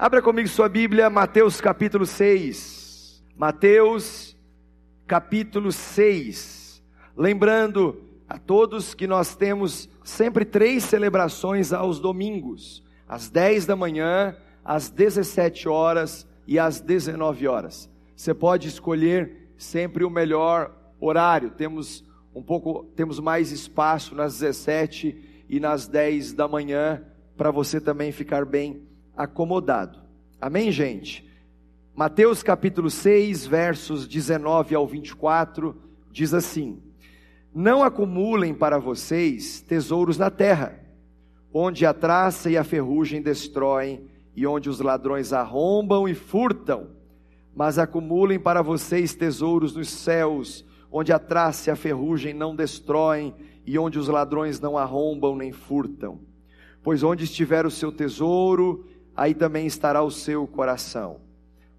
Abra comigo sua Bíblia, Mateus capítulo 6. Mateus capítulo 6. Lembrando a todos que nós temos sempre três celebrações aos domingos: às 10 da manhã, às 17 horas e às 19 horas. Você pode escolher sempre o melhor horário. Temos um pouco, temos mais espaço nas 17 e nas 10 da manhã para você também ficar bem acomodado. Amém, gente? Mateus capítulo 6, versos 19 ao 24, diz assim: Não acumulem para vocês tesouros na terra, onde a traça e a ferrugem destroem, e onde os ladrões arrombam e furtam, mas acumulem para vocês tesouros nos céus, onde a traça e a ferrugem não destroem, e onde os ladrões não arrombam nem furtam. Pois onde estiver o seu tesouro, aí também estará o seu coração.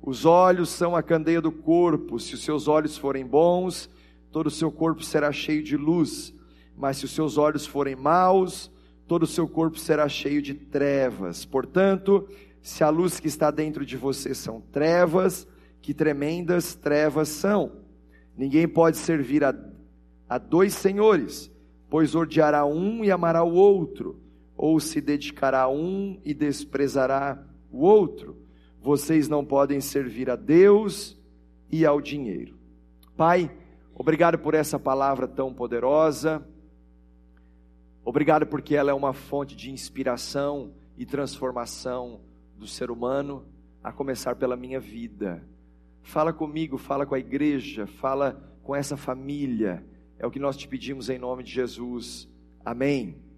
Os olhos são a candeia do corpo, se os seus olhos forem bons, todo o seu corpo será cheio de luz, mas se os seus olhos forem maus, todo o seu corpo será cheio de trevas. Portanto, se a luz que está dentro de você são trevas, que tremendas trevas são. Ninguém pode servir a, a dois senhores, pois odiará um e amará o outro ou se dedicará a um e desprezará o outro. Vocês não podem servir a Deus e ao dinheiro. Pai, obrigado por essa palavra tão poderosa. Obrigado porque ela é uma fonte de inspiração e transformação do ser humano, a começar pela minha vida. Fala comigo, fala com a igreja, fala com essa família. É o que nós te pedimos em nome de Jesus. Amém.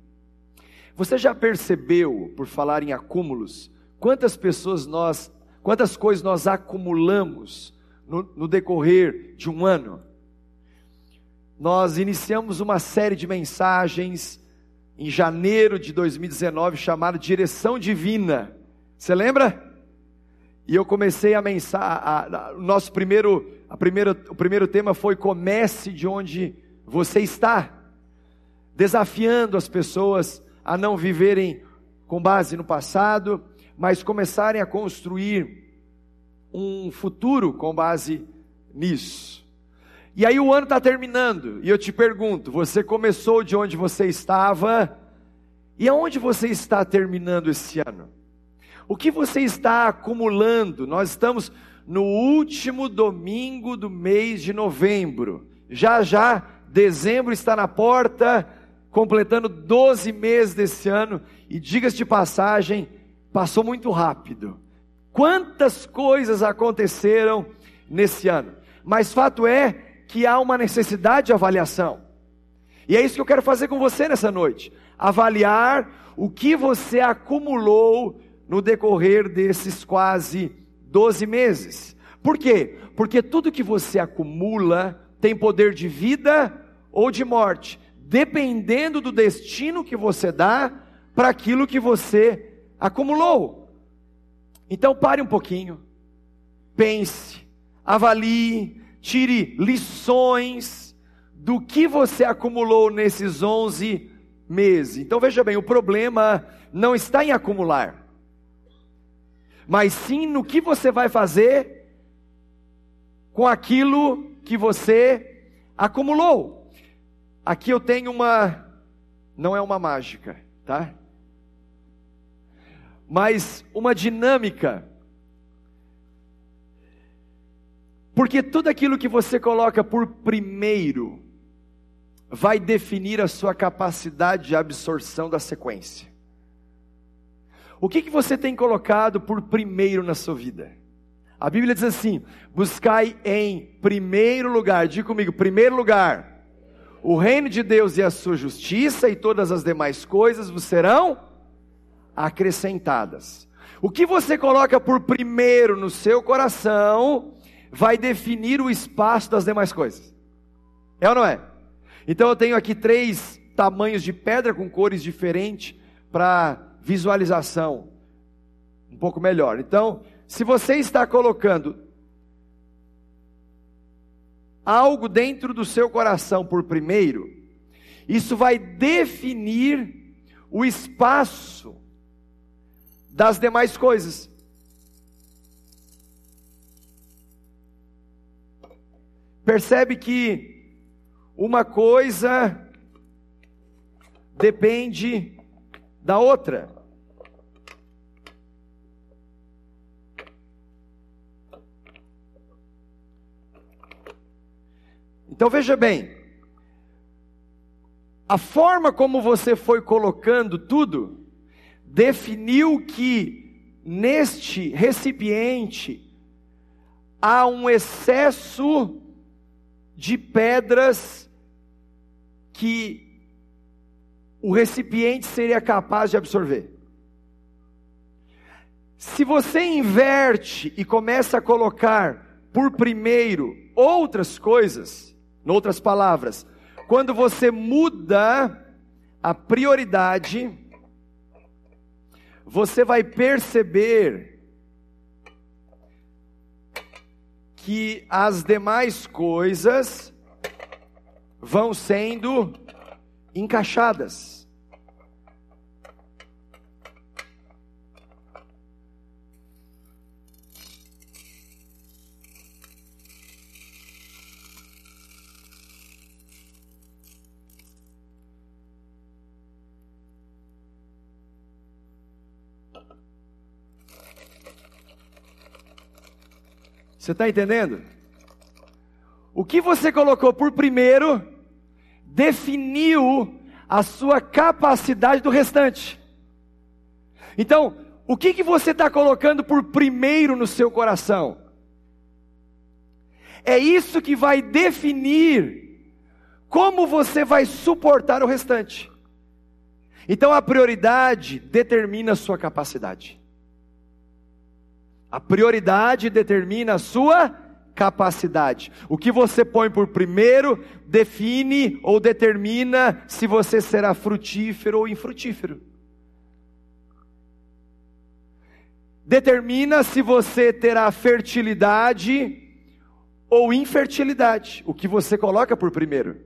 Você já percebeu, por falar em acúmulos, quantas pessoas nós, quantas coisas nós acumulamos no, no decorrer de um ano? Nós iniciamos uma série de mensagens em janeiro de 2019 chamada Direção Divina. Você lembra? E eu comecei a mensar, o nosso primeiro, a primeira, o primeiro tema foi comece de onde você está, desafiando as pessoas a não viverem com base no passado, mas começarem a construir um futuro com base nisso. E aí o ano está terminando, e eu te pergunto: você começou de onde você estava, e aonde você está terminando esse ano? O que você está acumulando? Nós estamos no último domingo do mês de novembro, já já, dezembro está na porta, completando 12 meses desse ano, e diga-se de passagem, passou muito rápido. Quantas coisas aconteceram nesse ano? Mas fato é que há uma necessidade de avaliação. E é isso que eu quero fazer com você nessa noite. Avaliar o que você acumulou no decorrer desses quase 12 meses. Por quê? Porque tudo que você acumula tem poder de vida ou de morte dependendo do destino que você dá para aquilo que você acumulou. Então pare um pouquinho, pense, avalie, tire lições do que você acumulou nesses 11 meses. Então veja bem, o problema não está em acumular, mas sim no que você vai fazer com aquilo que você acumulou. Aqui eu tenho uma, não é uma mágica, tá? Mas uma dinâmica. Porque tudo aquilo que você coloca por primeiro vai definir a sua capacidade de absorção da sequência. O que, que você tem colocado por primeiro na sua vida? A Bíblia diz assim: buscai em primeiro lugar, diga comigo, primeiro lugar, o reino de Deus e a sua justiça, e todas as demais coisas vos serão acrescentadas. O que você coloca por primeiro no seu coração vai definir o espaço das demais coisas. É ou não é? Então eu tenho aqui três tamanhos de pedra com cores diferentes para visualização um pouco melhor. Então, se você está colocando algo dentro do seu coração por primeiro, isso vai definir o espaço das demais coisas. Percebe que uma coisa depende da outra. Então veja bem, a forma como você foi colocando tudo definiu que neste recipiente há um excesso de pedras que o recipiente seria capaz de absorver. Se você inverte e começa a colocar por primeiro outras coisas, em outras palavras, quando você muda a prioridade, você vai perceber que as demais coisas vão sendo encaixadas. Você está entendendo? O que você colocou por primeiro definiu a sua capacidade do restante. Então, o que, que você está colocando por primeiro no seu coração? É isso que vai definir como você vai suportar o restante. Então, a prioridade determina a sua capacidade. A prioridade determina a sua capacidade. O que você põe por primeiro define ou determina se você será frutífero ou infrutífero. Determina se você terá fertilidade ou infertilidade. O que você coloca por primeiro.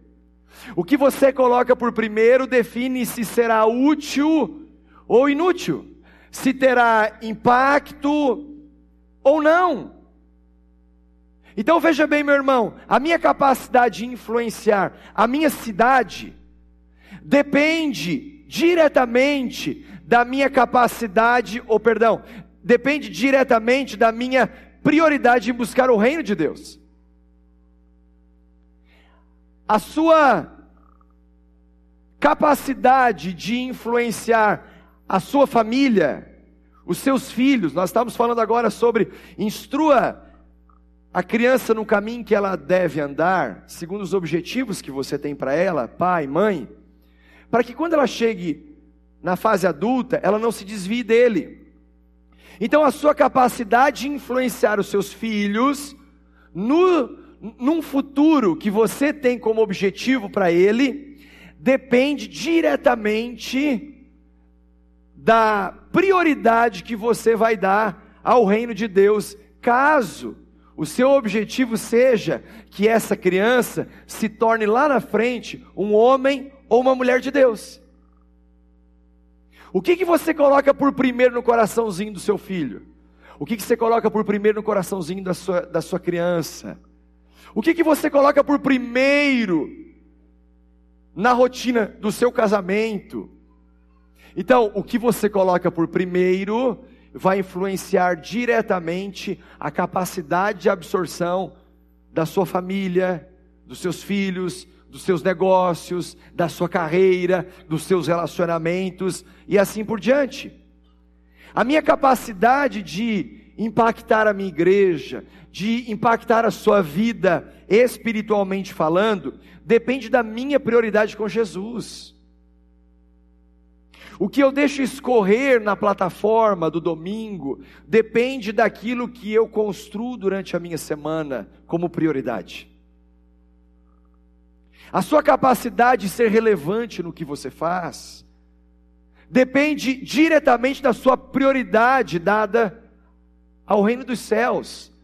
O que você coloca por primeiro define se será útil ou inútil. Se terá impacto ou não. Então veja bem, meu irmão, a minha capacidade de influenciar a minha cidade depende diretamente da minha capacidade, ou perdão, depende diretamente da minha prioridade em buscar o reino de Deus. A sua capacidade de influenciar a sua família, os seus filhos, nós estamos falando agora sobre instrua a criança no caminho que ela deve andar, segundo os objetivos que você tem para ela, pai, mãe, para que quando ela chegue na fase adulta, ela não se desvie dele. Então a sua capacidade de influenciar os seus filhos no num futuro que você tem como objetivo para ele depende diretamente da prioridade que você vai dar ao reino de Deus, caso o seu objetivo seja que essa criança se torne lá na frente um homem ou uma mulher de Deus. O que, que você coloca por primeiro no coraçãozinho do seu filho? O que, que você coloca por primeiro no coraçãozinho da sua, da sua criança? O que, que você coloca por primeiro na rotina do seu casamento? Então, o que você coloca por primeiro vai influenciar diretamente a capacidade de absorção da sua família, dos seus filhos, dos seus negócios, da sua carreira, dos seus relacionamentos e assim por diante. A minha capacidade de impactar a minha igreja, de impactar a sua vida espiritualmente falando, depende da minha prioridade com Jesus. O que eu deixo escorrer na plataforma do domingo depende daquilo que eu construo durante a minha semana como prioridade. A sua capacidade de ser relevante no que você faz depende diretamente da sua prioridade dada ao reino dos céus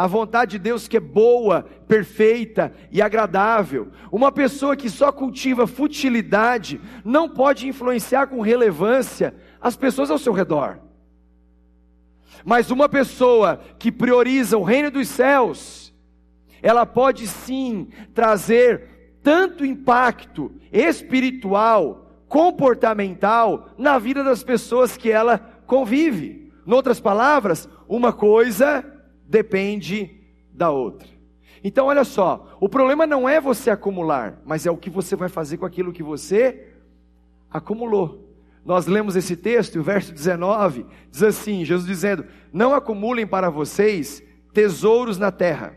a vontade de Deus que é boa, perfeita e agradável. Uma pessoa que só cultiva futilidade não pode influenciar com relevância as pessoas ao seu redor. Mas uma pessoa que prioriza o reino dos céus, ela pode sim trazer tanto impacto espiritual, comportamental na vida das pessoas que ela convive. Em outras palavras, uma coisa depende da outra. Então, olha só, o problema não é você acumular, mas é o que você vai fazer com aquilo que você acumulou. Nós lemos esse texto, o verso 19 diz assim: Jesus dizendo: Não acumulem para vocês tesouros na terra.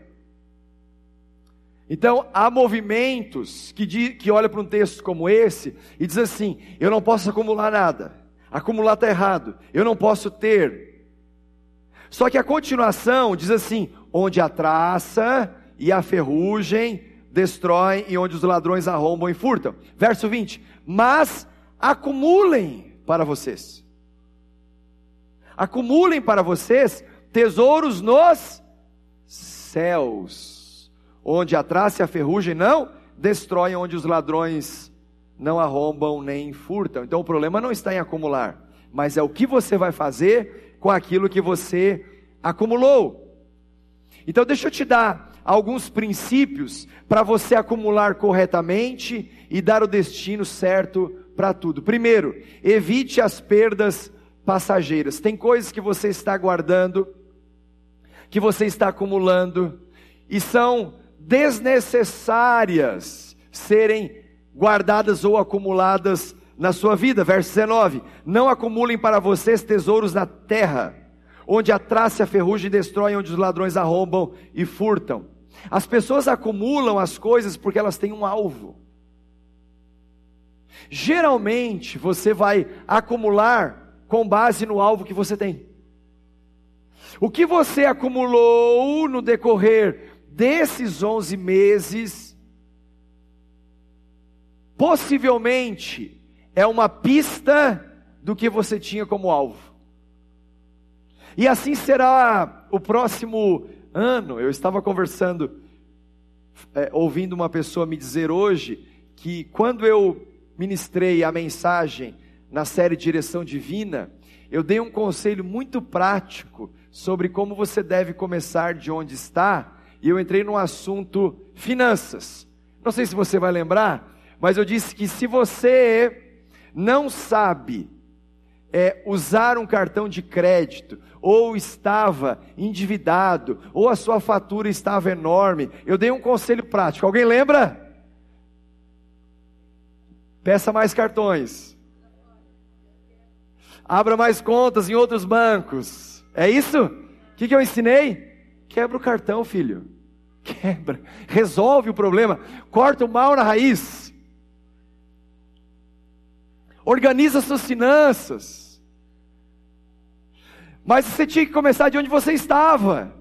Então, há movimentos que, que olham para um texto como esse e diz assim: Eu não posso acumular nada, acumular está errado, eu não posso ter. Só que a continuação diz assim: Onde a traça e a ferrugem destroem e onde os ladrões arrombam e furtam. Verso 20: Mas acumulem para vocês. Acumulem para vocês tesouros nos céus, onde a traça e a ferrugem não destroem, onde os ladrões não arrombam nem furtam. Então o problema não está em acumular, mas é o que você vai fazer com aquilo que você acumulou. Então deixa eu te dar alguns princípios para você acumular corretamente e dar o destino certo para tudo. Primeiro, evite as perdas passageiras. Tem coisas que você está guardando, que você está acumulando, e são desnecessárias serem guardadas ou acumuladas na sua vida. Verso 19: Não acumulem para vocês tesouros na terra, onde a traça e a ferrugem destroem, onde os ladrões arrombam e furtam. As pessoas acumulam as coisas porque elas têm um alvo. Geralmente você vai acumular com base no alvo que você tem. O que você acumulou no decorrer desses 11 meses, possivelmente é uma pista do que você tinha como alvo. E assim será o próximo ano. Eu estava conversando, é, ouvindo uma pessoa me dizer hoje que quando eu ministrei a mensagem na série Direção Divina, eu dei um conselho muito prático sobre como você deve começar de onde está, e eu entrei no assunto finanças. Não sei se você vai lembrar, mas eu disse que se você não sabe é, usar um cartão de crédito, ou estava endividado, ou a sua fatura estava enorme, eu dei um conselho prático. Alguém lembra? Peça mais cartões. Abra mais contas em outros bancos. É isso? O que, que eu ensinei? Quebra o cartão, filho. Quebra. Resolve o problema. Corta o mal na raiz. Organiza suas finanças. Mas você tinha que começar de onde você estava.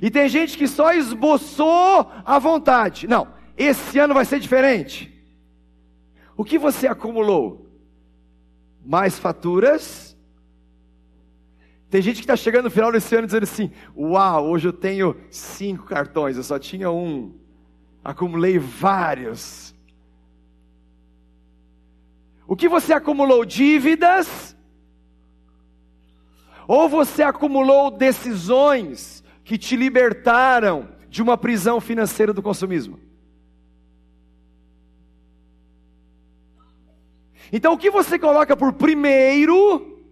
E tem gente que só esboçou a vontade. Não, esse ano vai ser diferente. O que você acumulou? Mais faturas? Tem gente que está chegando no final desse ano dizendo assim: Uau, hoje eu tenho cinco cartões, eu só tinha um. Acumulei vários. O que você acumulou? Dívidas? Ou você acumulou decisões que te libertaram de uma prisão financeira do consumismo? Então, o que você coloca por primeiro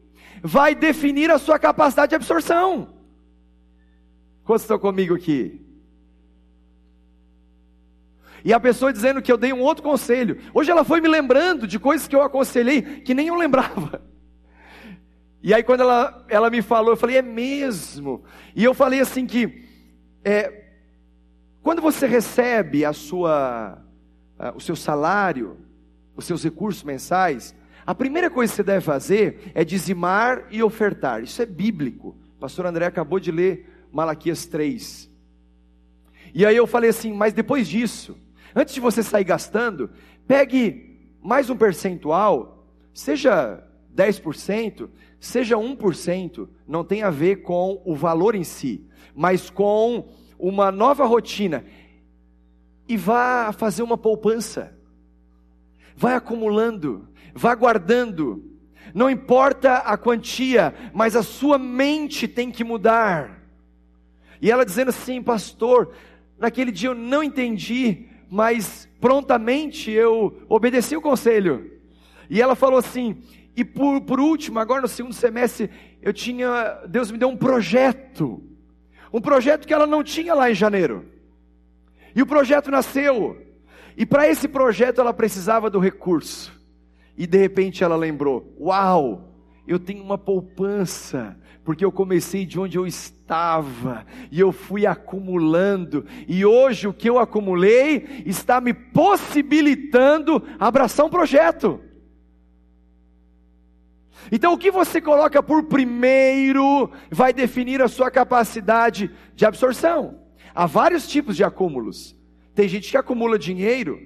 vai definir a sua capacidade de absorção. Quantos estão comigo aqui? E a pessoa dizendo que eu dei um outro conselho. Hoje ela foi me lembrando de coisas que eu aconselhei que nem eu lembrava. E aí quando ela, ela me falou, eu falei, é mesmo. E eu falei assim que é, quando você recebe a sua, o seu salário, os seus recursos mensais, a primeira coisa que você deve fazer é dizimar e ofertar. Isso é bíblico. O pastor André acabou de ler Malaquias 3. E aí eu falei assim, mas depois disso, antes de você sair gastando, pegue mais um percentual, seja 10%, seja 1%, não tem a ver com o valor em si, mas com uma nova rotina. E vá fazer uma poupança vai acumulando, vá guardando. Não importa a quantia, mas a sua mente tem que mudar. E ela dizendo assim, pastor, naquele dia eu não entendi, mas prontamente eu obedeci o conselho. E ela falou assim: e por, por último, agora no segundo semestre, eu tinha, Deus me deu um projeto, um projeto que ela não tinha lá em janeiro. E o projeto nasceu, e para esse projeto ela precisava do recurso. E de repente ela lembrou: Uau, eu tenho uma poupança, porque eu comecei de onde eu estava, e eu fui acumulando, e hoje o que eu acumulei está me possibilitando abraçar um projeto. Então, o que você coloca por primeiro vai definir a sua capacidade de absorção. Há vários tipos de acúmulos. Tem gente que acumula dinheiro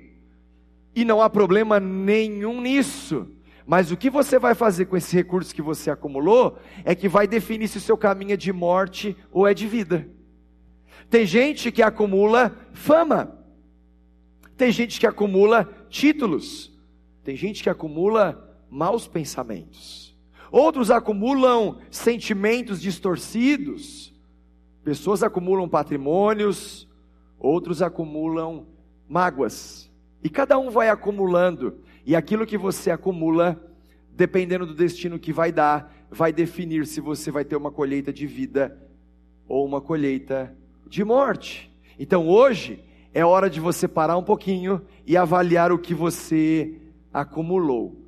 e não há problema nenhum nisso. Mas o que você vai fazer com esse recurso que você acumulou é que vai definir se o seu caminho é de morte ou é de vida. Tem gente que acumula fama. Tem gente que acumula títulos. Tem gente que acumula maus pensamentos. Outros acumulam sentimentos distorcidos. Pessoas acumulam patrimônios, outros acumulam mágoas. E cada um vai acumulando. E aquilo que você acumula, dependendo do destino que vai dar, vai definir se você vai ter uma colheita de vida ou uma colheita de morte. Então hoje é hora de você parar um pouquinho e avaliar o que você acumulou.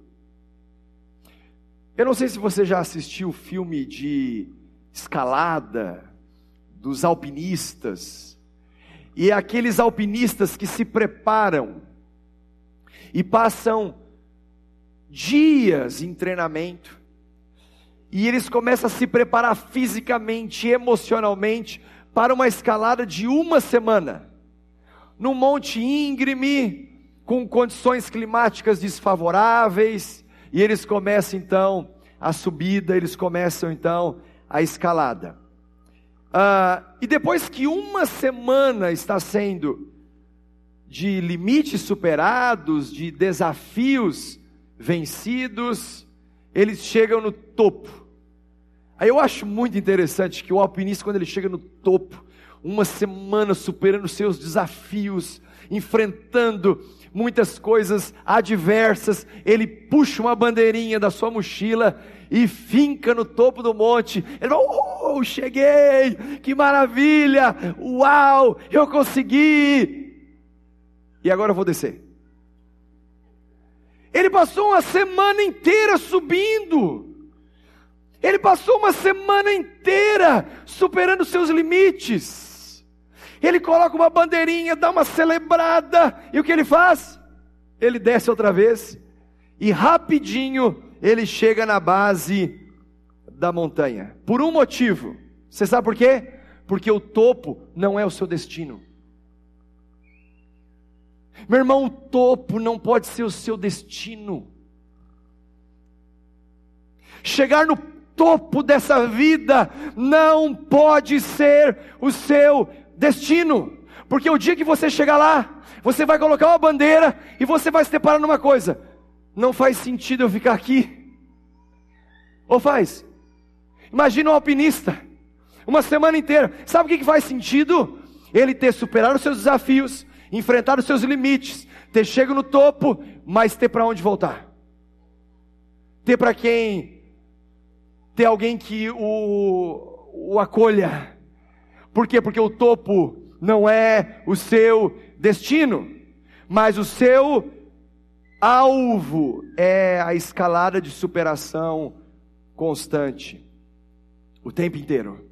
Eu não sei se você já assistiu o filme de escalada dos alpinistas. E é aqueles alpinistas que se preparam e passam dias em treinamento. E eles começam a se preparar fisicamente, emocionalmente para uma escalada de uma semana. Num monte íngreme, com condições climáticas desfavoráveis, e eles começam então a subida, eles começam então a escalada. Ah, e depois que uma semana está sendo de limites superados, de desafios vencidos, eles chegam no topo. Aí eu acho muito interessante que o alpinista, quando ele chega no topo, uma semana superando seus desafios, enfrentando muitas coisas adversas, ele puxa uma bandeirinha da sua mochila e finca no topo do monte. Ele fala: Oh, cheguei! Que maravilha! Uau! Eu consegui! E agora eu vou descer. Ele passou uma semana inteira subindo. Ele passou uma semana inteira superando seus limites. Ele coloca uma bandeirinha, dá uma celebrada, e o que ele faz? Ele desce outra vez, e rapidinho ele chega na base da montanha. Por um motivo. Você sabe por quê? Porque o topo não é o seu destino. Meu irmão, o topo não pode ser o seu destino. Chegar no topo dessa vida não pode ser o seu destino, porque o dia que você chegar lá, você vai colocar uma bandeira e você vai se deparar numa coisa: não faz sentido eu ficar aqui, ou faz? Imagina um alpinista, uma semana inteira, sabe o que, faz sentido? Ele ter superado os seus desafios, enfrentar os seus limites, ter chego no topo, mas ter para onde voltar, ter para quem, ter alguém que o, o acolha, por quê? Porque o topo não é o seu destino, mas o seu alvo é a escalada de superação constante, o tempo inteiro.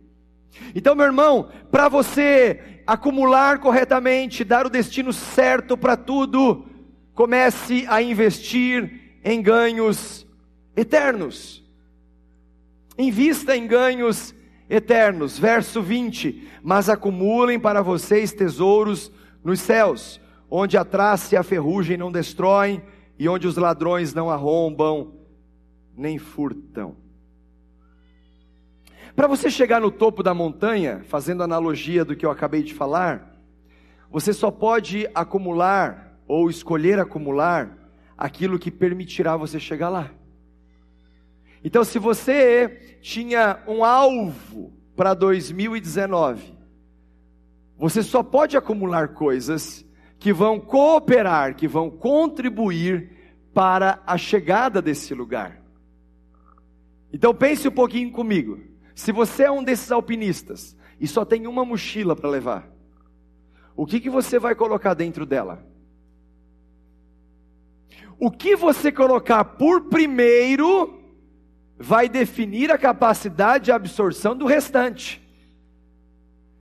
Então, meu irmão, para você acumular corretamente, dar o destino certo para tudo, comece a investir em ganhos eternos. Invista em ganhos eternos. Verso 20: Mas acumulem para vocês tesouros nos céus, onde a traça e a ferrugem não destroem, e onde os ladrões não arrombam, nem furtam. Para você chegar no topo da montanha, fazendo analogia do que eu acabei de falar, você só pode acumular ou escolher acumular aquilo que permitirá você chegar lá. Então, se você tinha um alvo para 2019, Você só pode acumular coisas que vão cooperar, que vão contribuir para a chegada desse lugar. Então pense um pouquinho comigo. Se você é um desses alpinistas e só tem uma mochila para levar, o que, que você vai colocar dentro dela? O que você colocar por primeiro vai definir a capacidade de absorção do restante.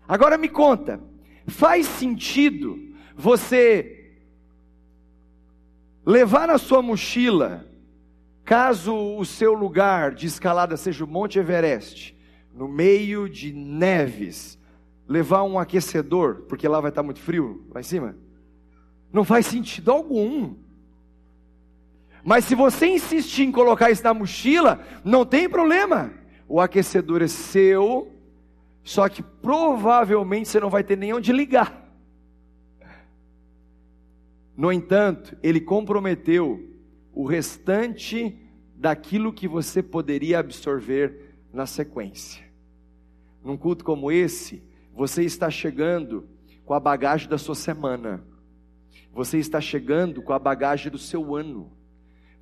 Agora me conta, faz sentido você levar na sua mochila, caso o seu lugar de escalada seja o Monte Everest, no meio de neves, levar um aquecedor, porque lá vai estar muito frio, lá em cima? Não faz sentido algum. Mas se você insistir em colocar isso na mochila, não tem problema. O aquecedor é seu, só que provavelmente você não vai ter nem onde ligar. No entanto, ele comprometeu o restante daquilo que você poderia absorver na sequência. Num culto como esse, você está chegando com a bagagem da sua semana. Você está chegando com a bagagem do seu ano.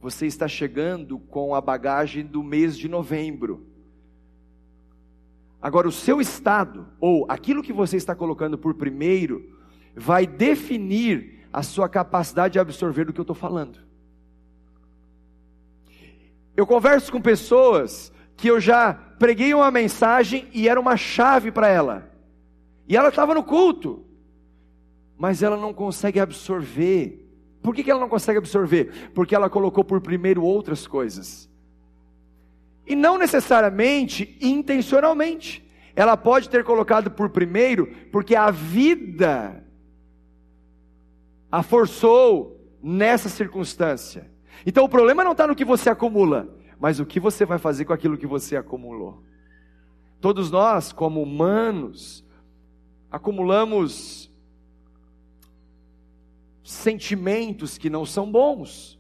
Você está chegando com a bagagem do mês de novembro. Agora, o seu estado, ou aquilo que você está colocando por primeiro, vai definir a sua capacidade de absorver do que eu estou falando. Eu converso com pessoas que eu já preguei uma mensagem e era uma chave para ela. E ela estava no culto, mas ela não consegue absorver. Por que, que ela não consegue absorver? Porque ela colocou por primeiro outras coisas. E não necessariamente intencionalmente. Ela pode ter colocado por primeiro, porque a vida a forçou nessa circunstância. Então o problema não está no que você acumula, mas o que você vai fazer com aquilo que você acumulou. Todos nós, como humanos, acumulamos sentimentos que não são bons,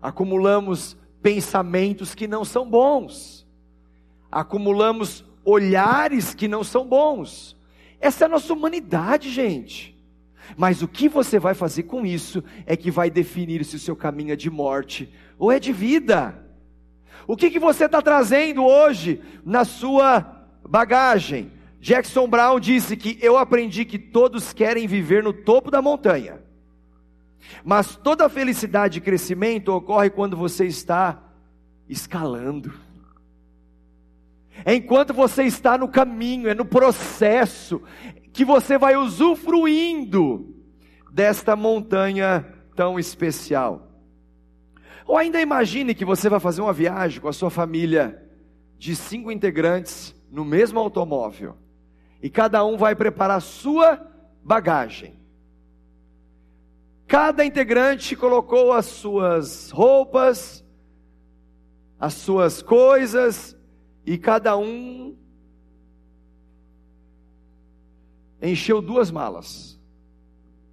acumulamos pensamentos que não são bons, acumulamos olhares que não são bons. Essa é a nossa humanidade, gente. Mas o que você vai fazer com isso é que vai definir se o seu caminho é de morte ou é de vida. O que, que você está trazendo hoje na sua bagagem? Jackson Brown disse que eu aprendi que todos querem viver no topo da montanha, mas toda felicidade e crescimento ocorre quando você está escalando. É enquanto você está no caminho, é no processo, que você vai usufruindo desta montanha tão especial. Ou ainda imagine que você vai fazer uma viagem com a sua família de cinco integrantes no mesmo automóvel e cada um vai preparar sua bagagem. Cada integrante colocou as suas roupas, as suas coisas e cada um encheu duas malas.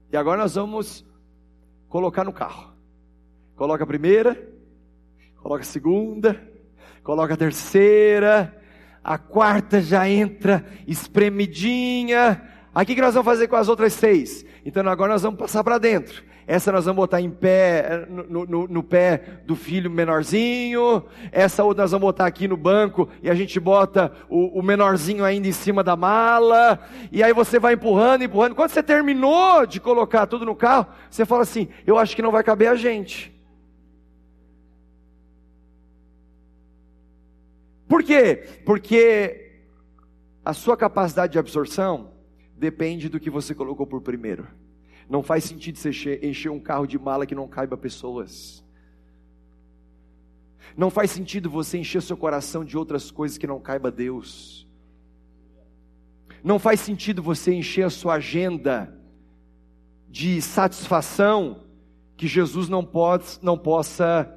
E agora nós vamos colocar no carro. Coloca a primeira, coloca a segunda, coloca a terceira, a quarta já entra espremidinha. Aqui que nós vamos fazer com as outras seis? Então agora nós vamos passar para dentro. Essa nós vamos botar em pé, no, no, no, pé do filho menorzinho. Essa outra nós vamos botar aqui no banco e a gente bota o, o menorzinho ainda em cima da mala. E aí você vai empurrando, empurrando. Quando você terminou de colocar tudo no carro, você fala assim: Eu acho que não vai caber a gente. Por quê? Porque a sua capacidade de absorção depende do que você colocou por primeiro. Não faz sentido você encher um carro de mala que não caiba pessoas. Não faz sentido você encher seu coração de outras coisas que não caiba Deus. Não faz sentido você encher a sua agenda de satisfação que Jesus não, pode, não possa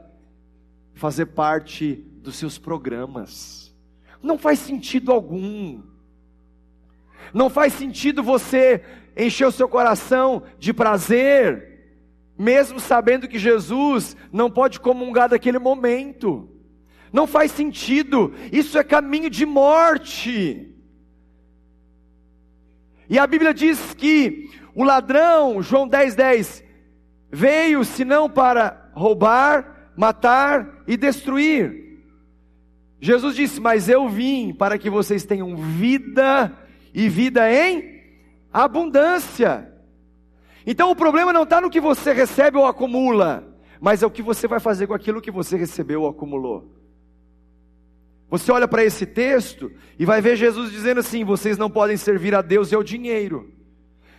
fazer parte dos seus programas. Não faz sentido algum. Não faz sentido você encher o seu coração de prazer, mesmo sabendo que Jesus não pode comungar daquele momento. Não faz sentido, isso é caminho de morte. E a Bíblia diz que o ladrão, João 10, 10, veio senão para roubar, matar e destruir. Jesus disse: Mas eu vim para que vocês tenham vida e vida em abundância. Então o problema não está no que você recebe ou acumula, mas é o que você vai fazer com aquilo que você recebeu ou acumulou. Você olha para esse texto e vai ver Jesus dizendo assim: vocês não podem servir a Deus e ao dinheiro.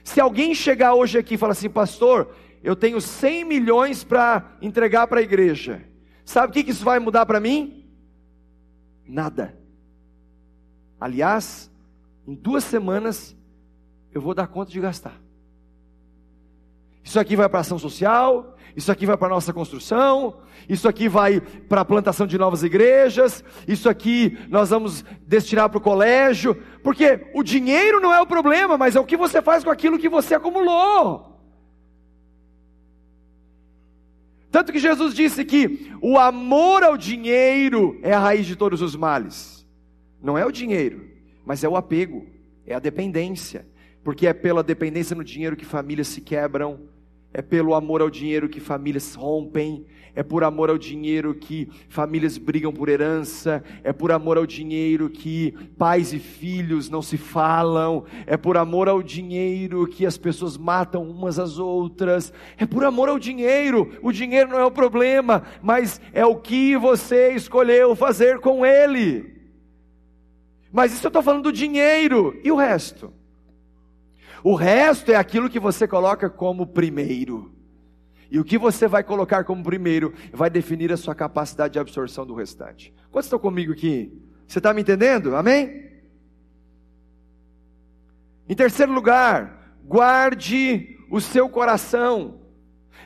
Se alguém chegar hoje aqui e falar assim, pastor, eu tenho 100 milhões para entregar para a igreja, sabe o que isso vai mudar para mim? Nada. Aliás, em duas semanas eu vou dar conta de gastar. Isso aqui vai para ação social, isso aqui vai para nossa construção, isso aqui vai para a plantação de novas igrejas, isso aqui nós vamos destinar para o colégio, porque o dinheiro não é o problema, mas é o que você faz com aquilo que você acumulou. Tanto que Jesus disse que o amor ao dinheiro é a raiz de todos os males. Não é o dinheiro, mas é o apego, é a dependência. Porque é pela dependência no dinheiro que famílias se quebram, é pelo amor ao dinheiro que famílias rompem, é por amor ao dinheiro que famílias brigam por herança, é por amor ao dinheiro que pais e filhos não se falam, é por amor ao dinheiro que as pessoas matam umas às outras, é por amor ao dinheiro. O dinheiro não é o problema, mas é o que você escolheu fazer com ele. Mas isso eu estou falando do dinheiro, e o resto? O resto é aquilo que você coloca como primeiro. E o que você vai colocar como primeiro vai definir a sua capacidade de absorção do restante. Quantos estão comigo aqui? Você está me entendendo? Amém? Em terceiro lugar, guarde o seu coração.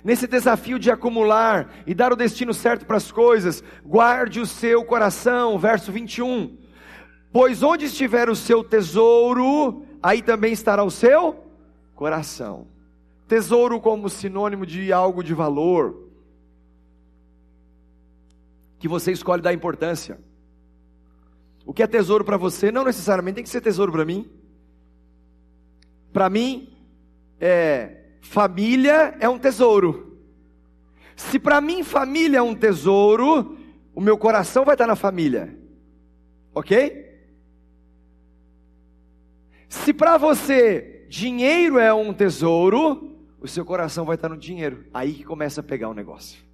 Nesse desafio de acumular e dar o destino certo para as coisas, guarde o seu coração, verso 21. Pois onde estiver o seu tesouro, aí também estará o seu coração. Tesouro como sinônimo de algo de valor, que você escolhe dar importância. O que é tesouro para você não necessariamente tem que ser tesouro para mim. Para mim, é, família é um tesouro. Se para mim família é um tesouro, o meu coração vai estar na família. Ok? Se para você dinheiro é um tesouro, o seu coração vai estar no dinheiro. Aí que começa a pegar o negócio.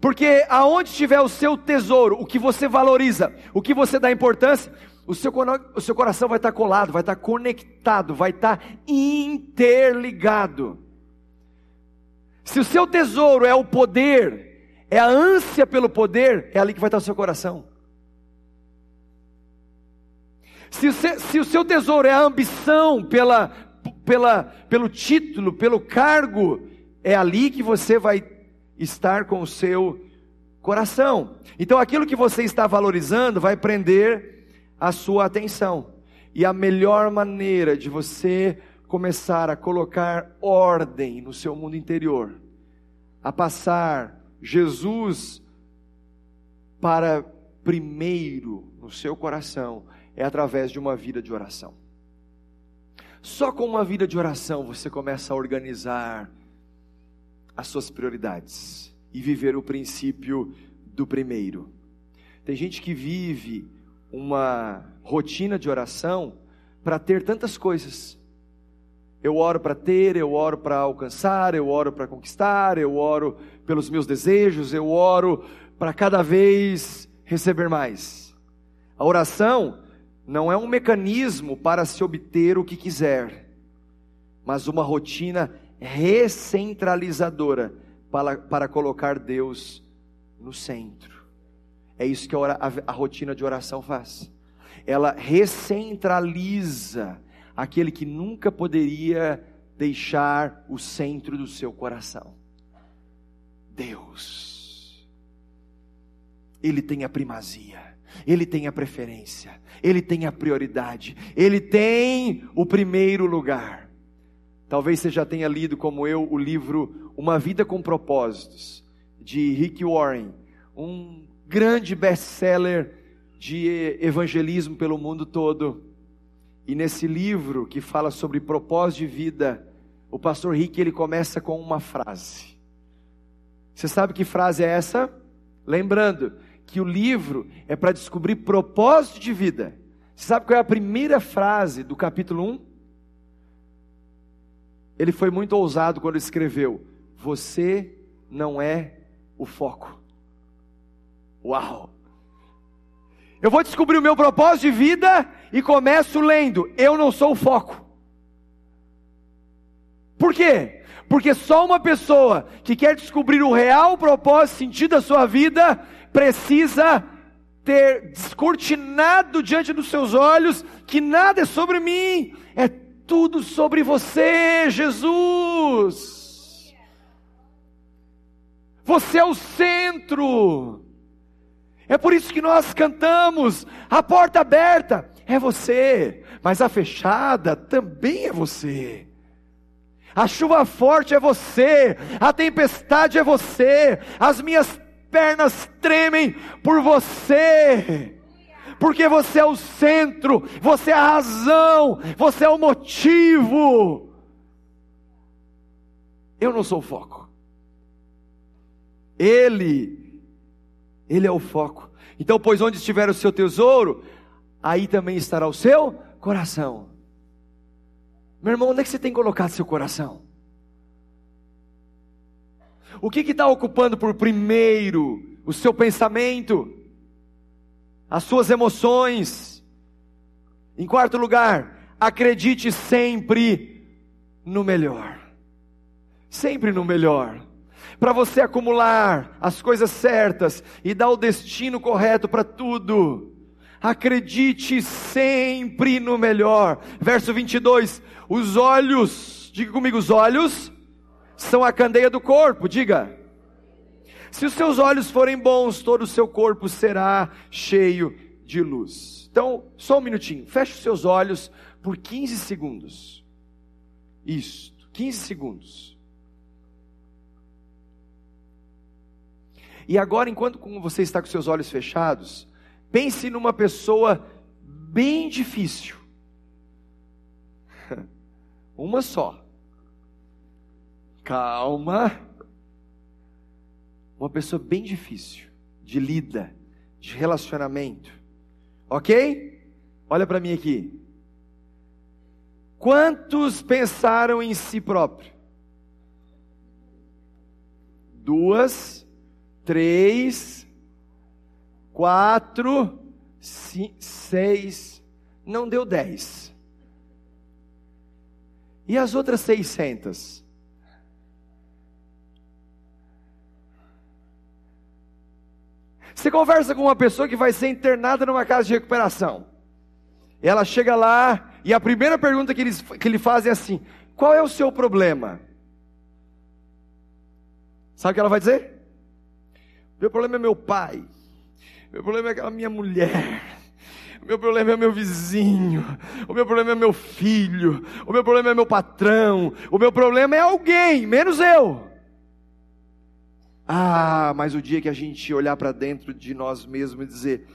Porque aonde estiver o seu tesouro, o que você valoriza, o que você dá importância, o seu, o seu coração vai estar colado, vai estar conectado, vai estar interligado. Se o seu tesouro é o poder, é a ânsia pelo poder, é ali que vai estar o seu coração. Se, se o seu tesouro é a ambição pela, pela, pelo título, pelo cargo, é ali que você vai estar com o seu coração. Então aquilo que você está valorizando vai prender a sua atenção. E a melhor maneira de você começar a colocar ordem no seu mundo interior, a passar Jesus para primeiro no seu coração, é através de uma vida de oração. Só com uma vida de oração você começa a organizar as suas prioridades e viver o princípio do primeiro. Tem gente que vive uma rotina de oração para ter tantas coisas. Eu oro para ter, eu oro para alcançar, eu oro para conquistar, eu oro pelos meus desejos, eu oro para cada vez receber mais. A oração não é um mecanismo para se obter o que quiser, mas uma rotina recentralizadora para, para colocar Deus no centro. É isso que a, a, a rotina de oração faz. Ela recentraliza aquele que nunca poderia deixar o centro do seu coração. Deus. Ele tem a primazia. Ele tem a preferência, Ele tem a prioridade, Ele tem o primeiro lugar. Talvez você já tenha lido, como eu, o livro Uma Vida com Propósitos, de Rick Warren, um grande best-seller de evangelismo pelo mundo todo. E nesse livro que fala sobre propósito de vida, o pastor Rick ele começa com uma frase. Você sabe que frase é essa? Lembrando que o livro é para descobrir propósito de vida. Você sabe qual é a primeira frase do capítulo 1? Ele foi muito ousado quando escreveu: Você não é o foco. Uau! Eu vou descobrir o meu propósito de vida e começo lendo: Eu não sou o foco. Por quê? Porque só uma pessoa que quer descobrir o real propósito, sentido da sua vida, precisa ter descortinado diante dos seus olhos que nada é sobre mim, é tudo sobre você, Jesus. Você é o centro. É por isso que nós cantamos: a porta aberta é você, mas a fechada também é você. A chuva forte é você, a tempestade é você, as minhas pernas tremem por você. Porque você é o centro, você é a razão, você é o motivo. Eu não sou o foco. Ele ele é o foco. Então, pois onde estiver o seu tesouro, aí também estará o seu coração. Meu irmão, onde é que você tem colocado seu coração? O que está ocupando por primeiro o seu pensamento, as suas emoções? Em quarto lugar, acredite sempre no melhor. Sempre no melhor para você acumular as coisas certas e dar o destino correto para tudo. Acredite sempre no melhor. Verso 22. Os olhos, diga comigo, os olhos são a candeia do corpo, diga. Se os seus olhos forem bons, todo o seu corpo será cheio de luz. Então, só um minutinho, feche os seus olhos por 15 segundos. Isso, 15 segundos. E agora, enquanto você está com seus olhos fechados, pense numa pessoa bem difícil. Uma só. Calma. Uma pessoa bem difícil de lida, de relacionamento. Ok? Olha para mim aqui. Quantos pensaram em si próprio? Duas três, quatro, cinco, seis, não deu dez. E as outras seiscentas? Você conversa com uma pessoa que vai ser internada numa casa de recuperação. Ela chega lá e a primeira pergunta que, eles, que ele faz é assim: qual é o seu problema? Sabe o que ela vai dizer? Meu problema é meu pai. Meu problema é aquela minha mulher. O meu problema é meu vizinho. O meu problema é meu filho. O meu problema é meu patrão. O meu problema é alguém, menos eu. Ah, mas o dia que a gente olhar para dentro de nós mesmos e dizer: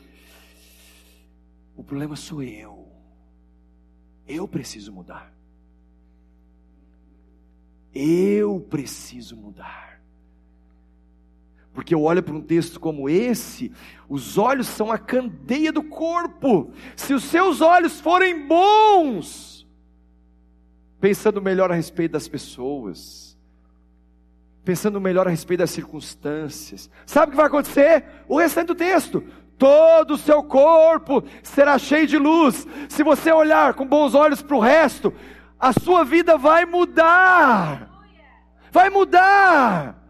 o problema sou eu. Eu preciso mudar. Eu preciso mudar. Porque eu olho para um texto como esse, os olhos são a candeia do corpo. Se os seus olhos forem bons, pensando melhor a respeito das pessoas, pensando melhor a respeito das circunstâncias, sabe o que vai acontecer? O restante do texto, todo o seu corpo será cheio de luz. Se você olhar com bons olhos para o resto, a sua vida vai mudar. Vai mudar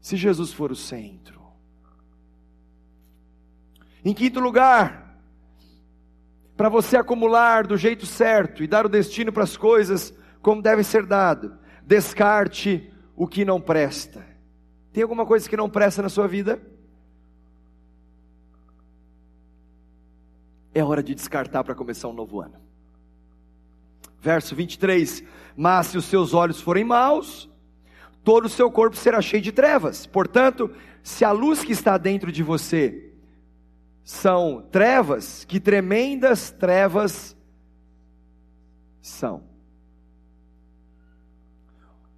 se Jesus for o centro. Em quinto lugar, para você acumular do jeito certo e dar o destino para as coisas como deve ser dado, descarte o que não presta. Tem alguma coisa que não presta na sua vida? É hora de descartar para começar um novo ano. Verso 23: Mas se os seus olhos forem maus, todo o seu corpo será cheio de trevas. Portanto, se a luz que está dentro de você são trevas, que tremendas trevas são.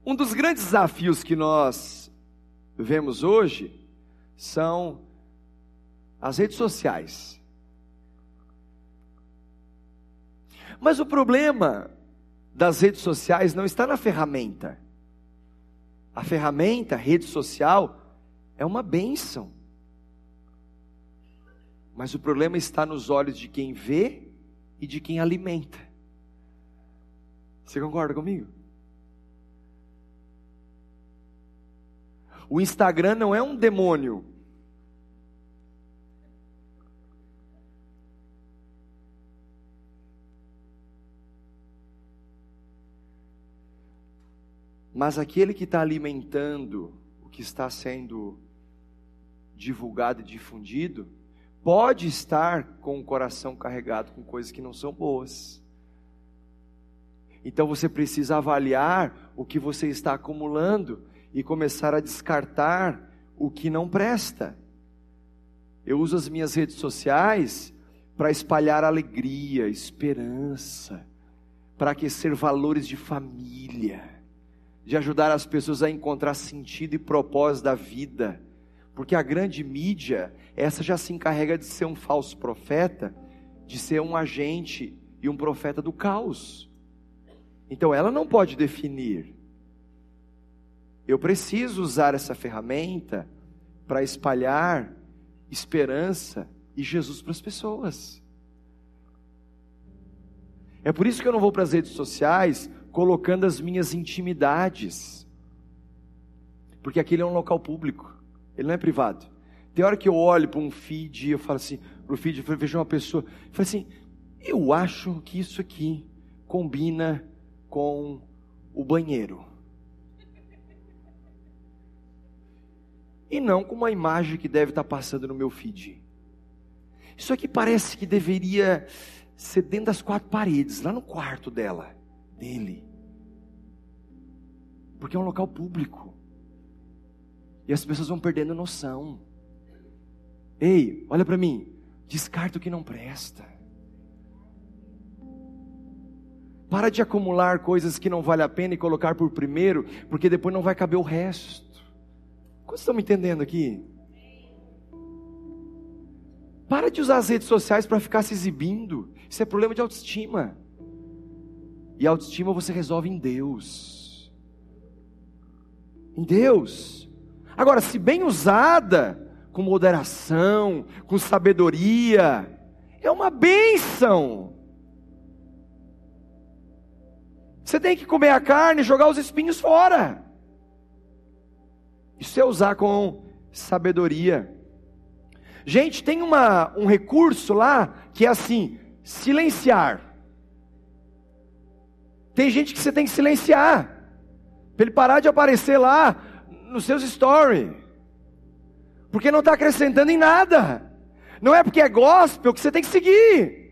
Um dos grandes desafios que nós vemos hoje são as redes sociais. Mas o problema das redes sociais não está na ferramenta. A ferramenta, a rede social, é uma bênção. Mas o problema está nos olhos de quem vê e de quem alimenta. Você concorda comigo? O Instagram não é um demônio. Mas aquele que está alimentando o que está sendo divulgado e difundido, pode estar com o coração carregado com coisas que não são boas. Então você precisa avaliar o que você está acumulando e começar a descartar o que não presta. Eu uso as minhas redes sociais para espalhar alegria, esperança, para aquecer valores de família, de ajudar as pessoas a encontrar sentido e propósito da vida porque a grande mídia, essa já se encarrega de ser um falso profeta, de ser um agente e um profeta do caos. Então ela não pode definir. Eu preciso usar essa ferramenta para espalhar esperança e Jesus para as pessoas. É por isso que eu não vou para as redes sociais colocando as minhas intimidades, porque aquele é um local público. Ele não é privado. Tem hora que eu olho para um feed e eu falo assim, para o feed, eu vejo uma pessoa, eu falo assim, eu acho que isso aqui combina com o banheiro. E não com uma imagem que deve estar passando no meu feed. Isso aqui parece que deveria ser dentro das quatro paredes, lá no quarto dela, dele. Porque é um local público. E as pessoas vão perdendo noção. Ei, olha para mim. Descarta o que não presta. Para de acumular coisas que não vale a pena e colocar por primeiro, porque depois não vai caber o resto. Quantos estão me entendendo aqui? Para de usar as redes sociais para ficar se exibindo. Isso é problema de autoestima. E autoestima você resolve em Deus. Em Deus. Agora, se bem usada, com moderação, com sabedoria, é uma bênção. Você tem que comer a carne e jogar os espinhos fora. Isso é usar com sabedoria. Gente, tem uma, um recurso lá que é assim: silenciar. Tem gente que você tem que silenciar, para ele parar de aparecer lá nos seus stories, porque não está acrescentando em nada. Não é porque é gospel que você tem que seguir.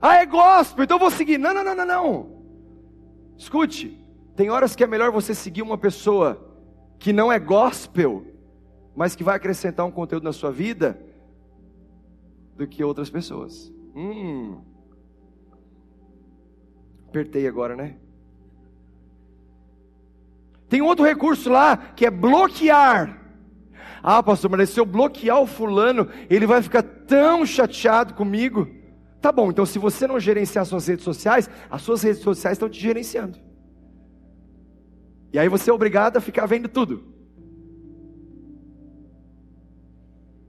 Ah, é gospel, então vou seguir. Não, não, não, não, não. Escute, tem horas que é melhor você seguir uma pessoa que não é gospel, mas que vai acrescentar um conteúdo na sua vida, do que outras pessoas. Hum. Apertei agora, né? Tem outro recurso lá que é bloquear. Ah, pastor, mas se eu bloquear o fulano, ele vai ficar tão chateado comigo. Tá bom, então se você não gerenciar suas redes sociais, as suas redes sociais estão te gerenciando. E aí você é obrigado a ficar vendo tudo.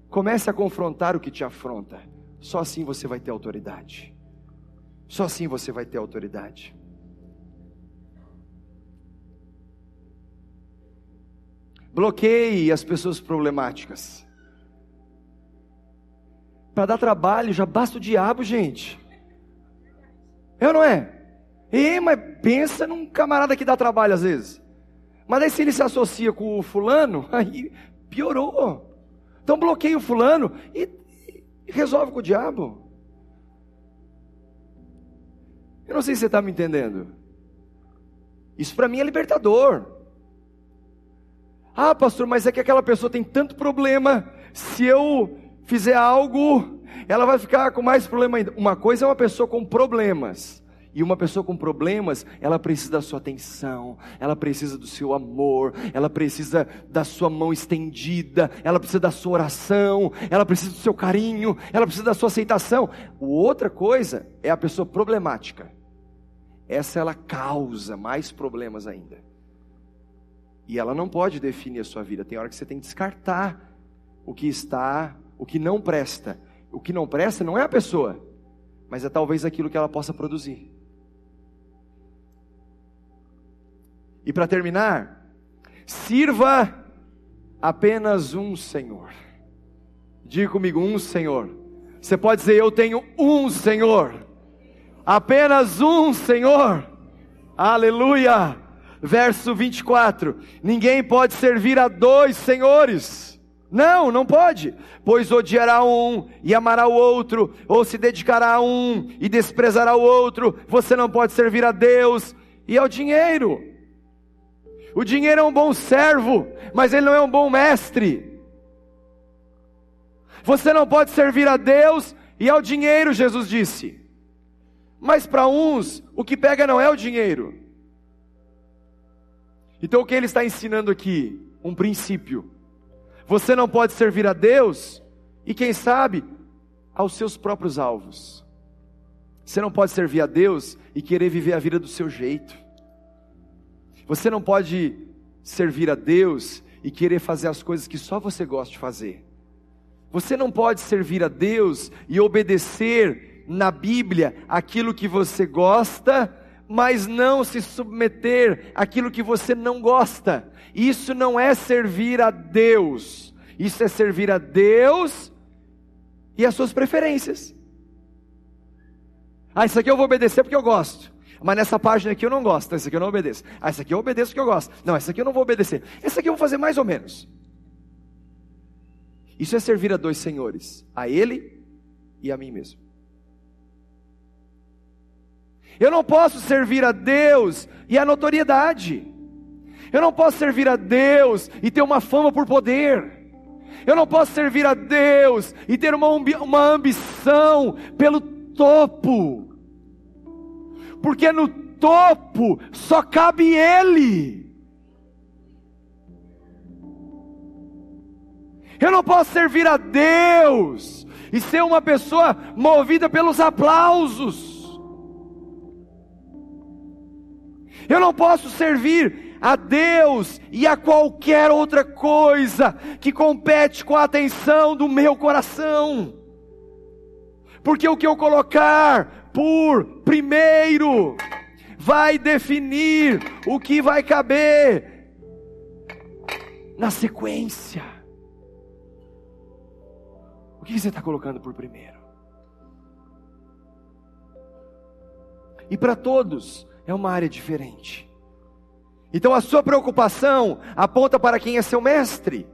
Comece a confrontar o que te afronta. Só assim você vai ter autoridade. Só assim você vai ter autoridade. Bloqueie as pessoas problemáticas. Para dar trabalho, já basta o diabo, gente. É ou não é? E, mas pensa num camarada que dá trabalho às vezes. Mas aí se ele se associa com o fulano, aí piorou. Então bloqueia o fulano e, e resolve com o diabo. Eu não sei se você está me entendendo. Isso para mim é libertador. Ah, pastor, mas é que aquela pessoa tem tanto problema. se eu fizer algo, ela vai ficar com mais problema ainda. Uma coisa é uma pessoa com problemas. E uma pessoa com problemas, ela precisa da sua atenção, ela precisa do seu amor, ela precisa da sua mão estendida, ela precisa da sua oração, ela precisa do seu carinho, ela precisa da sua aceitação. Outra coisa é a pessoa problemática. Essa ela causa mais problemas ainda. E ela não pode definir a sua vida. Tem hora que você tem que descartar o que está, o que não presta. O que não presta não é a pessoa, mas é talvez aquilo que ela possa produzir. E para terminar, sirva apenas um Senhor. Diga comigo, um Senhor. Você pode dizer, eu tenho um Senhor. Apenas um Senhor. Aleluia. Verso 24: Ninguém pode servir a dois senhores. Não, não pode, pois odiará um e amará o outro, ou se dedicará a um e desprezará o outro. Você não pode servir a Deus e ao dinheiro. O dinheiro é um bom servo, mas ele não é um bom mestre. Você não pode servir a Deus e ao dinheiro, Jesus disse. Mas para uns, o que pega não é o dinheiro. Então o que ele está ensinando aqui? Um princípio. Você não pode servir a Deus e, quem sabe, aos seus próprios alvos. Você não pode servir a Deus e querer viver a vida do seu jeito. Você não pode servir a Deus e querer fazer as coisas que só você gosta de fazer. Você não pode servir a Deus e obedecer na Bíblia aquilo que você gosta, mas não se submeter àquilo que você não gosta. Isso não é servir a Deus. Isso é servir a Deus e as suas preferências. Ah, isso aqui eu vou obedecer porque eu gosto. Mas nessa página aqui eu não gosto, essa aqui eu não obedeço. Ah, essa aqui eu obedeço porque eu gosto. Não, essa aqui eu não vou obedecer. Essa aqui eu vou fazer mais ou menos. Isso é servir a dois senhores, a Ele e a mim mesmo. Eu não posso servir a Deus e a notoriedade. Eu não posso servir a Deus e ter uma fama por poder. Eu não posso servir a Deus e ter uma, uma ambição pelo topo porque no topo só cabe Ele. Eu não posso servir a Deus e ser uma pessoa movida pelos aplausos. Eu não posso servir a Deus e a qualquer outra coisa que compete com a atenção do meu coração. Porque o que eu colocar por primeiro vai definir o que vai caber na sequência. O que você está colocando por primeiro? E para todos é uma área diferente. Então a sua preocupação aponta para quem é seu mestre.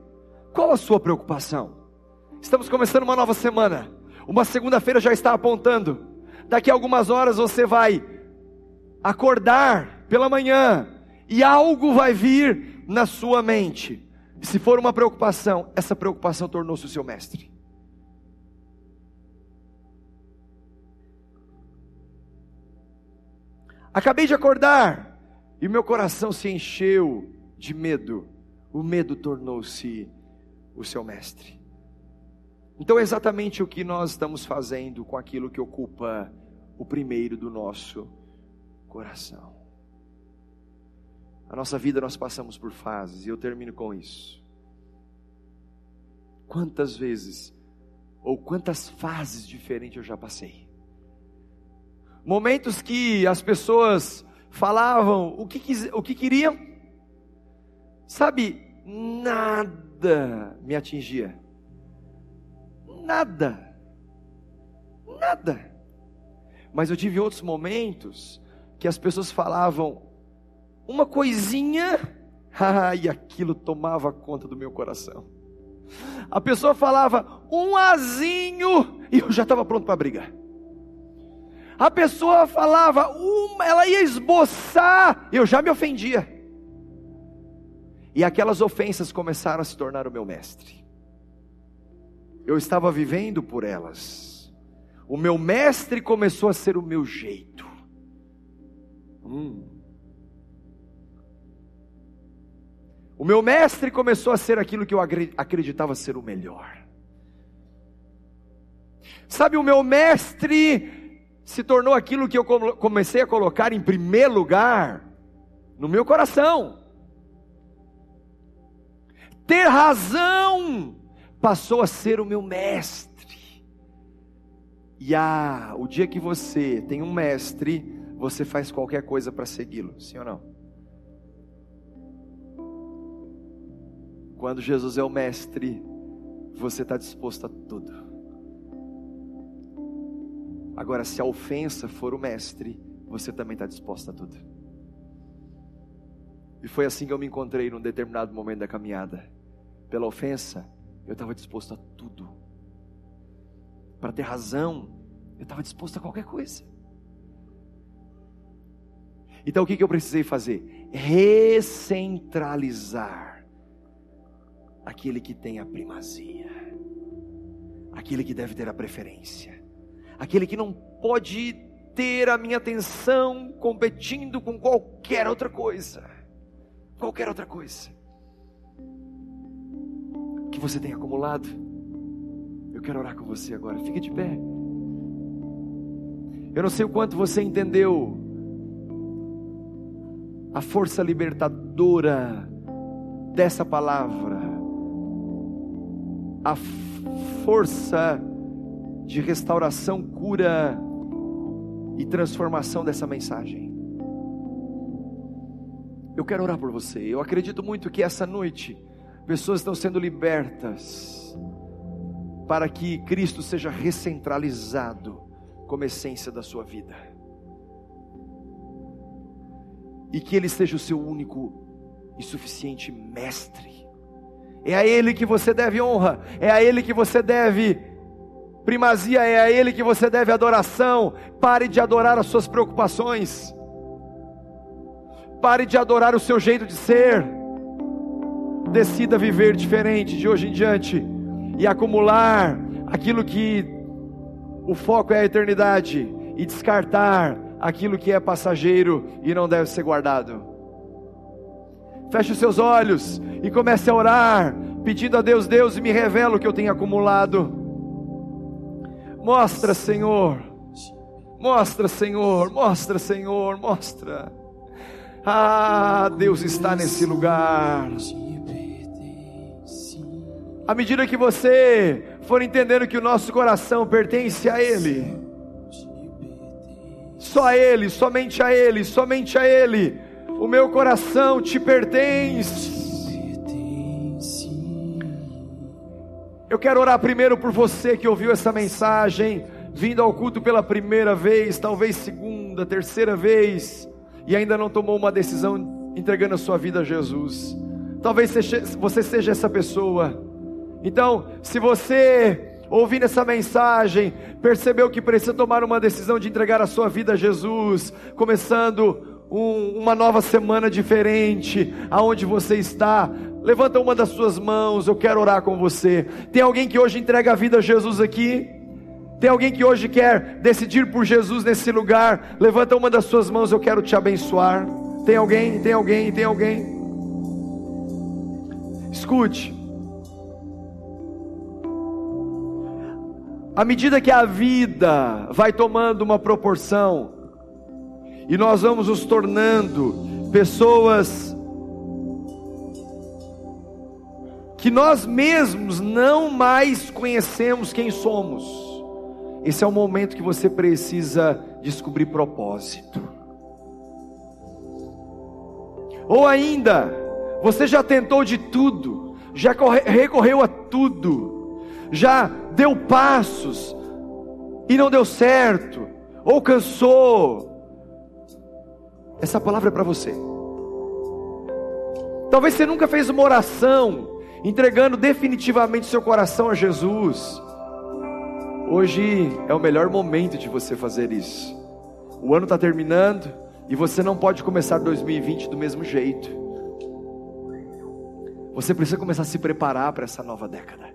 Qual a sua preocupação? Estamos começando uma nova semana. Uma segunda-feira já está apontando daqui a algumas horas você vai acordar pela manhã e algo vai vir na sua mente. Se for uma preocupação, essa preocupação tornou-se o seu mestre. Acabei de acordar e meu coração se encheu de medo. O medo tornou-se o seu mestre. Então, é exatamente o que nós estamos fazendo com aquilo que ocupa o primeiro do nosso coração. A nossa vida nós passamos por fases, e eu termino com isso. Quantas vezes, ou quantas fases diferentes eu já passei? Momentos que as pessoas falavam o que, o que queriam, sabe, nada me atingia nada. Nada. Mas eu tive outros momentos que as pessoas falavam uma coisinha, e aquilo tomava conta do meu coração. A pessoa falava um azinho e eu já estava pronto para brigar. A pessoa falava uma, ela ia esboçar, eu já me ofendia. E aquelas ofensas começaram a se tornar o meu mestre. eu estava vivendo por elas. O meu mestre começou a ser o meu jeito. Hum. O meu mestre começou a ser aquilo que eu acreditava ser o melhor. Sabe, o meu mestre se tornou aquilo que eu comecei a colocar em primeiro lugar no meu coração. Ter razão passou a ser o meu mestre. E ah, o dia que você tem um mestre, você faz qualquer coisa para segui-lo, sim ou não? Quando Jesus é o mestre, você está disposto a tudo. Agora, se a ofensa for o mestre, você também está disposto a tudo. E foi assim que eu me encontrei num determinado momento da caminhada. Pela ofensa, eu estava disposto a tudo. Para ter razão, eu estava disposto a qualquer coisa. Então o que, que eu precisei fazer? Recentralizar aquele que tem a primazia, aquele que deve ter a preferência, aquele que não pode ter a minha atenção competindo com qualquer outra coisa qualquer outra coisa que você tem acumulado. Eu quero orar com você agora. Fique de pé. Eu não sei o quanto você entendeu a força libertadora dessa palavra, a força de restauração, cura e transformação dessa mensagem. Eu quero orar por você. Eu acredito muito que essa noite pessoas estão sendo libertas para que Cristo seja recentralizado como essência da sua vida. E que Ele seja o seu único e suficiente mestre. É a Ele que você deve honra, é a Ele que você deve primazia, é a Ele que você deve adoração. Pare de adorar as suas preocupações. Pare de adorar o seu jeito de ser. Decida viver diferente de hoje em diante e acumular aquilo que o foco é a eternidade e descartar aquilo que é passageiro e não deve ser guardado. Feche os seus olhos e comece a orar, pedindo a Deus: Deus, me revela o que eu tenho acumulado. Mostra, Senhor. Mostra, Senhor. Mostra, Senhor. Mostra. Ah, Deus está nesse lugar. À medida que você for entendendo que o nosso coração pertence a Ele, só a Ele, somente a Ele, somente a Ele, o meu coração te pertence. Eu quero orar primeiro por você que ouviu essa mensagem, vindo ao culto pela primeira vez, talvez segunda, terceira vez e ainda não tomou uma decisão entregando a sua vida a Jesus. Talvez você seja essa pessoa. Então, se você ouvindo essa mensagem, percebeu que precisa tomar uma decisão de entregar a sua vida a Jesus, começando um, uma nova semana diferente, aonde você está, levanta uma das suas mãos, eu quero orar com você. Tem alguém que hoje entrega a vida a Jesus aqui? Tem alguém que hoje quer decidir por Jesus nesse lugar? Levanta uma das suas mãos, eu quero te abençoar. Tem alguém? Tem alguém? Tem alguém? Escute. À medida que a vida vai tomando uma proporção, e nós vamos nos tornando pessoas que nós mesmos não mais conhecemos quem somos. Esse é o momento que você precisa descobrir propósito. Ou ainda, você já tentou de tudo, já recorreu a tudo, já deu passos e não deu certo, ou cansou. Essa palavra é para você. Talvez você nunca fez uma oração entregando definitivamente seu coração a Jesus. Hoje é o melhor momento de você fazer isso. O ano está terminando e você não pode começar 2020 do mesmo jeito. Você precisa começar a se preparar para essa nova década.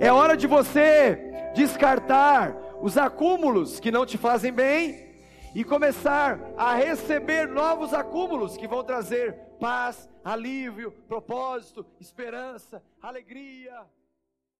É hora de você descartar os acúmulos que não te fazem bem e começar a receber novos acúmulos que vão trazer paz, alívio, propósito, esperança, alegria.